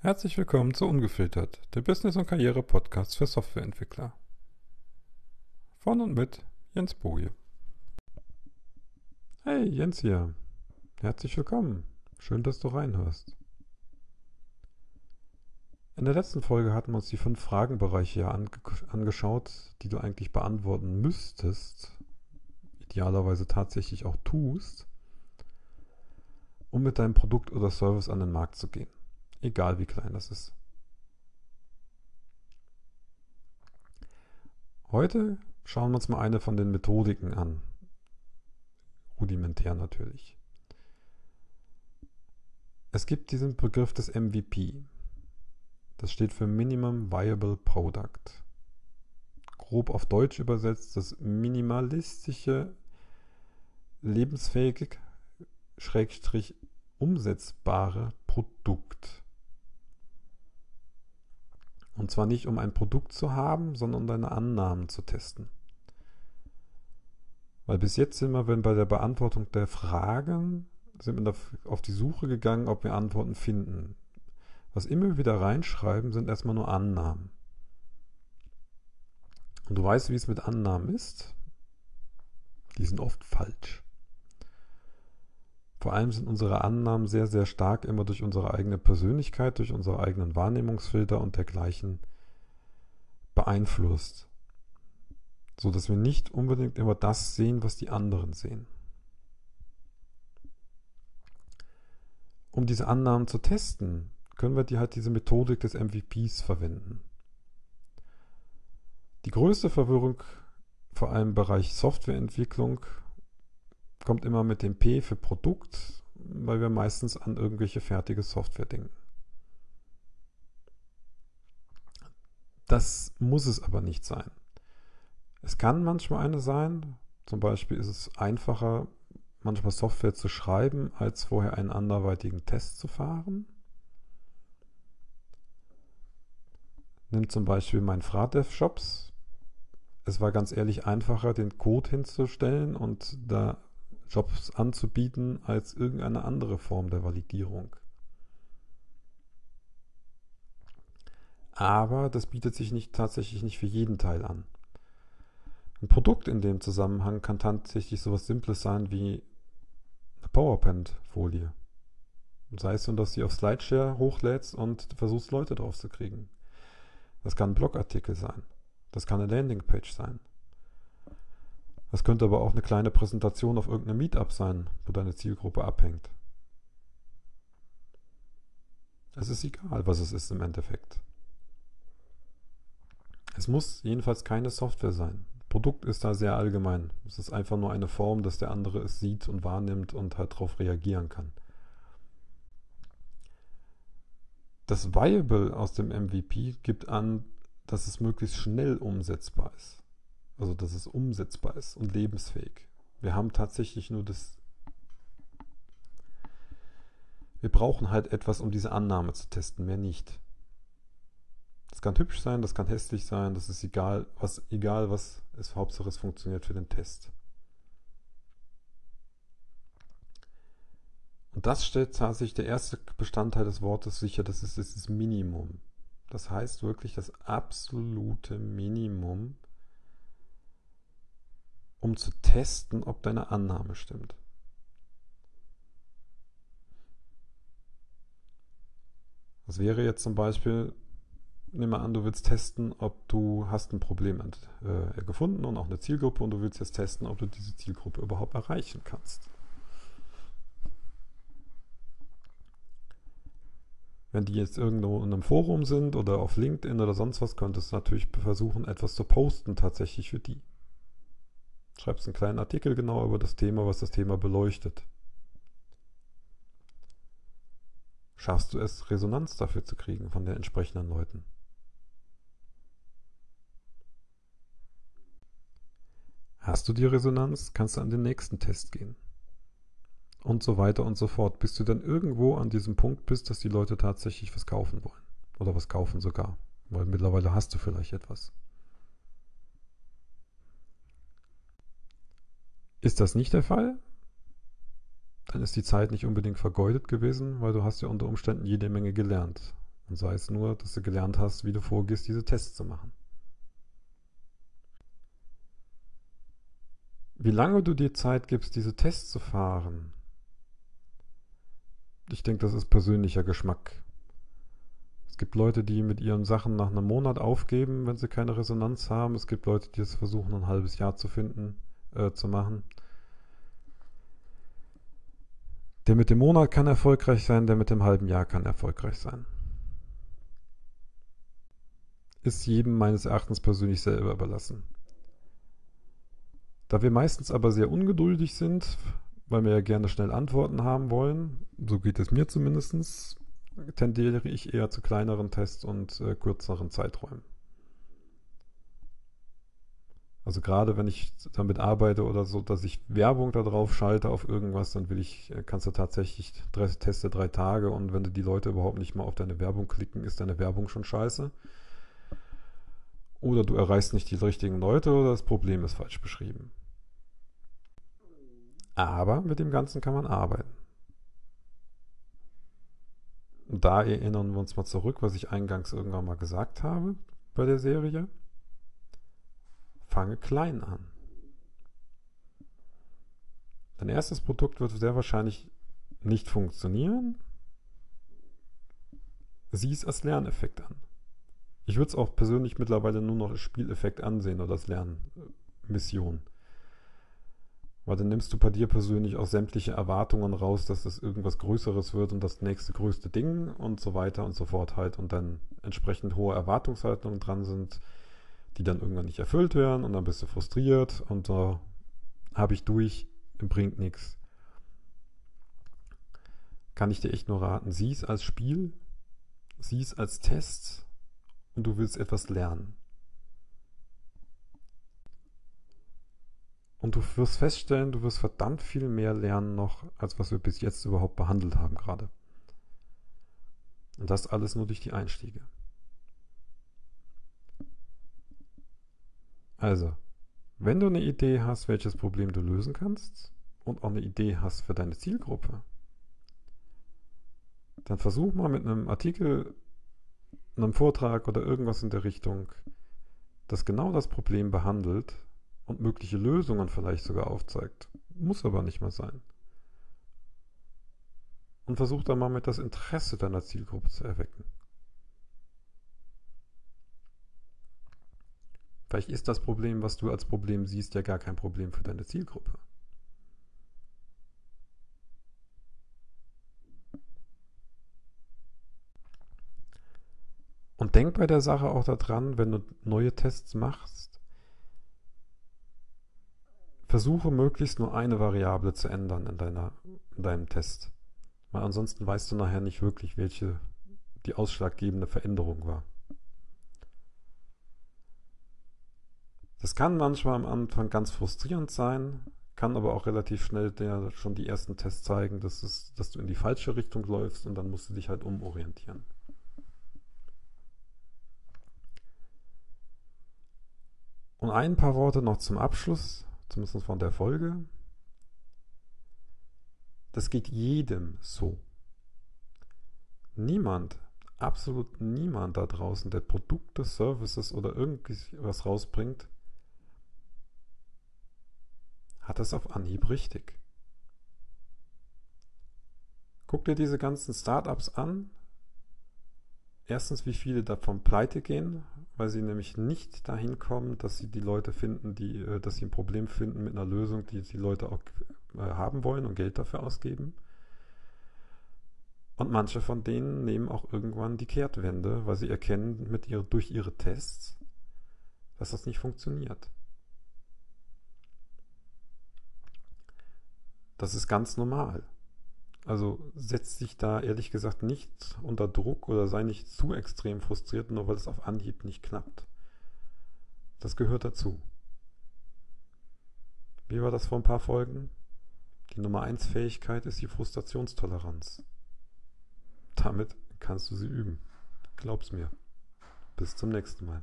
Herzlich willkommen zu Ungefiltert, der Business- und Karriere-Podcast für Softwareentwickler. Von und mit Jens Boje. Hey, Jens hier. Herzlich willkommen. Schön, dass du reinhörst. In der letzten Folge hatten wir uns die fünf Fragenbereiche ange angeschaut, die du eigentlich beantworten müsstest, idealerweise tatsächlich auch tust, um mit deinem Produkt oder Service an den Markt zu gehen. Egal wie klein das ist. Heute schauen wir uns mal eine von den Methodiken an. Rudimentär natürlich. Es gibt diesen Begriff des MVP. Das steht für Minimum Viable Product. Grob auf Deutsch übersetzt das minimalistische, lebensfähige, schrägstrich umsetzbare Produkt. Und zwar nicht, um ein Produkt zu haben, sondern um deine Annahmen zu testen. Weil bis jetzt sind wir, wenn bei der Beantwortung der Fragen, sind wir auf die Suche gegangen, ob wir Antworten finden. Was immer wieder reinschreiben, sind erstmal nur Annahmen. Und du weißt, wie es mit Annahmen ist. Die sind oft falsch. Vor allem sind unsere Annahmen sehr, sehr stark immer durch unsere eigene Persönlichkeit, durch unsere eigenen Wahrnehmungsfilter und dergleichen beeinflusst. So dass wir nicht unbedingt immer das sehen, was die anderen sehen. Um diese Annahmen zu testen, können wir die halt diese Methodik des MVPs verwenden. Die größte Verwirrung, vor allem im Bereich Softwareentwicklung, kommt immer mit dem P für Produkt, weil wir meistens an irgendwelche fertige Software denken. Das muss es aber nicht sein. Es kann manchmal eine sein. Zum Beispiel ist es einfacher, manchmal Software zu schreiben, als vorher einen anderweitigen Test zu fahren. Nimm zum Beispiel mein Fradev Shops. Es war ganz ehrlich einfacher, den Code hinzustellen und da Jobs anzubieten als irgendeine andere Form der Validierung. Aber das bietet sich nicht, tatsächlich nicht für jeden Teil an. Ein Produkt in dem Zusammenhang kann tatsächlich sowas Simples sein wie eine PowerPoint-Folie. Sei es so, dass sie auf Slideshare hochlädst und versuchst, Leute drauf zu kriegen. Das kann ein Blogartikel sein. Das kann eine Landingpage sein. Das könnte aber auch eine kleine Präsentation auf irgendeinem Meetup sein, wo deine Zielgruppe abhängt. Es ist egal, was es ist im Endeffekt. Es muss jedenfalls keine Software sein. Produkt ist da sehr allgemein. Es ist einfach nur eine Form, dass der andere es sieht und wahrnimmt und halt darauf reagieren kann. Das Viable aus dem MVP gibt an, dass es möglichst schnell umsetzbar ist. Also, dass es umsetzbar ist und lebensfähig. Wir haben tatsächlich nur das. Wir brauchen halt etwas, um diese Annahme zu testen, mehr nicht. Das kann hübsch sein, das kann hässlich sein, das ist egal, was, egal was ist, Hauptsache es funktioniert für den Test. Und das stellt tatsächlich der erste Bestandteil des Wortes sicher, das ist das Minimum. Das heißt wirklich das absolute Minimum, um zu testen, ob deine Annahme stimmt. Das wäre jetzt zum Beispiel, nimm mal an, du willst testen, ob du hast ein Problem äh, gefunden und auch eine Zielgruppe und du willst jetzt testen, ob du diese Zielgruppe überhaupt erreichen kannst. Wenn die jetzt irgendwo in einem Forum sind oder auf LinkedIn oder sonst was, könntest du natürlich versuchen, etwas zu posten tatsächlich für die. Schreibst einen kleinen Artikel genau über das Thema, was das Thema beleuchtet. Schaffst du es, Resonanz dafür zu kriegen von den entsprechenden Leuten? Hast du die Resonanz, kannst du an den nächsten Test gehen. Und so weiter und so fort, bis du dann irgendwo an diesem Punkt bist, dass die Leute tatsächlich was kaufen wollen. Oder was kaufen sogar. Weil mittlerweile hast du vielleicht etwas. Ist das nicht der Fall? Dann ist die Zeit nicht unbedingt vergeudet gewesen, weil du hast ja unter Umständen jede Menge gelernt. Und sei es nur, dass du gelernt hast, wie du vorgehst, diese Tests zu machen. Wie lange du dir Zeit gibst, diese Tests zu fahren, ich denke, das ist persönlicher Geschmack. Es gibt Leute, die mit ihren Sachen nach einem Monat aufgeben, wenn sie keine Resonanz haben. Es gibt Leute, die es versuchen, ein halbes Jahr zu finden, äh, zu machen. Der mit dem Monat kann erfolgreich sein, der mit dem halben Jahr kann erfolgreich sein. Ist jedem meines Erachtens persönlich selber überlassen. Da wir meistens aber sehr ungeduldig sind, weil wir ja gerne schnell Antworten haben wollen, so geht es mir zumindest, tendiere ich eher zu kleineren Tests und äh, kürzeren Zeiträumen. Also gerade wenn ich damit arbeite oder so, dass ich Werbung da drauf schalte auf irgendwas, dann will ich, äh, kannst du tatsächlich drei, teste drei Tage und wenn du die Leute überhaupt nicht mal auf deine Werbung klicken, ist deine Werbung schon scheiße. Oder du erreichst nicht die richtigen Leute oder das Problem ist falsch beschrieben. Aber mit dem Ganzen kann man arbeiten. Und da erinnern wir uns mal zurück, was ich eingangs irgendwann mal gesagt habe bei der Serie. Fange klein an. Dein erstes Produkt wird sehr wahrscheinlich nicht funktionieren. Sieh es als Lerneffekt an. Ich würde es auch persönlich mittlerweile nur noch als Spieleffekt ansehen oder als Lernmission. Weil dann nimmst du bei dir persönlich auch sämtliche Erwartungen raus, dass es irgendwas Größeres wird und das nächste größte Ding und so weiter und so fort halt und dann entsprechend hohe Erwartungshaltungen dran sind, die dann irgendwann nicht erfüllt werden und dann bist du frustriert und da äh, habe ich durch, bringt nichts. Kann ich dir echt nur raten, sieh es als Spiel, sieh es als Test und du willst etwas lernen. Und du wirst feststellen, du wirst verdammt viel mehr lernen noch, als was wir bis jetzt überhaupt behandelt haben gerade. Und das alles nur durch die Einstiege. Also, wenn du eine Idee hast, welches Problem du lösen kannst und auch eine Idee hast für deine Zielgruppe, dann versuch mal mit einem Artikel, einem Vortrag oder irgendwas in der Richtung, das genau das Problem behandelt, und mögliche Lösungen vielleicht sogar aufzeigt. Muss aber nicht mal sein. Und versuch dann mal mit das Interesse deiner Zielgruppe zu erwecken. Vielleicht ist das Problem, was du als Problem siehst, ja gar kein Problem für deine Zielgruppe. Und denk bei der Sache auch daran, wenn du neue Tests machst, versuche möglichst nur eine Variable zu ändern in, deiner, in deinem Test. Weil ansonsten weißt du nachher nicht wirklich, welche die ausschlaggebende Veränderung war. Das kann manchmal am Anfang ganz frustrierend sein, kann aber auch relativ schnell der, schon die ersten Tests zeigen, dass, es, dass du in die falsche Richtung läufst und dann musst du dich halt umorientieren. Und ein paar Worte noch zum Abschluss zumindest von der Folge. Das geht jedem so. Niemand, absolut niemand da draußen, der Produkte, Services oder irgendwas rausbringt, hat das auf Anhieb richtig. Guck dir diese ganzen Startups an. Erstens, wie viele davon pleite gehen, weil sie nämlich nicht dahin kommen, dass sie die Leute finden, die, äh, dass sie ein Problem finden mit einer Lösung, die die Leute auch äh, haben wollen und Geld dafür ausgeben. Und manche von denen nehmen auch irgendwann die Kehrtwende, weil sie erkennen mit ihre, durch ihre Tests, dass das nicht funktioniert. Das ist ganz normal. Also setz dich da ehrlich gesagt nicht unter Druck oder sei nicht zu extrem frustriert, nur weil es auf Anhieb nicht klappt. Das gehört dazu. Wie war das vor ein paar Folgen? Die Nummer 1 Fähigkeit ist die Frustrationstoleranz. Damit kannst du sie üben. Glaub's mir. Bis zum nächsten Mal.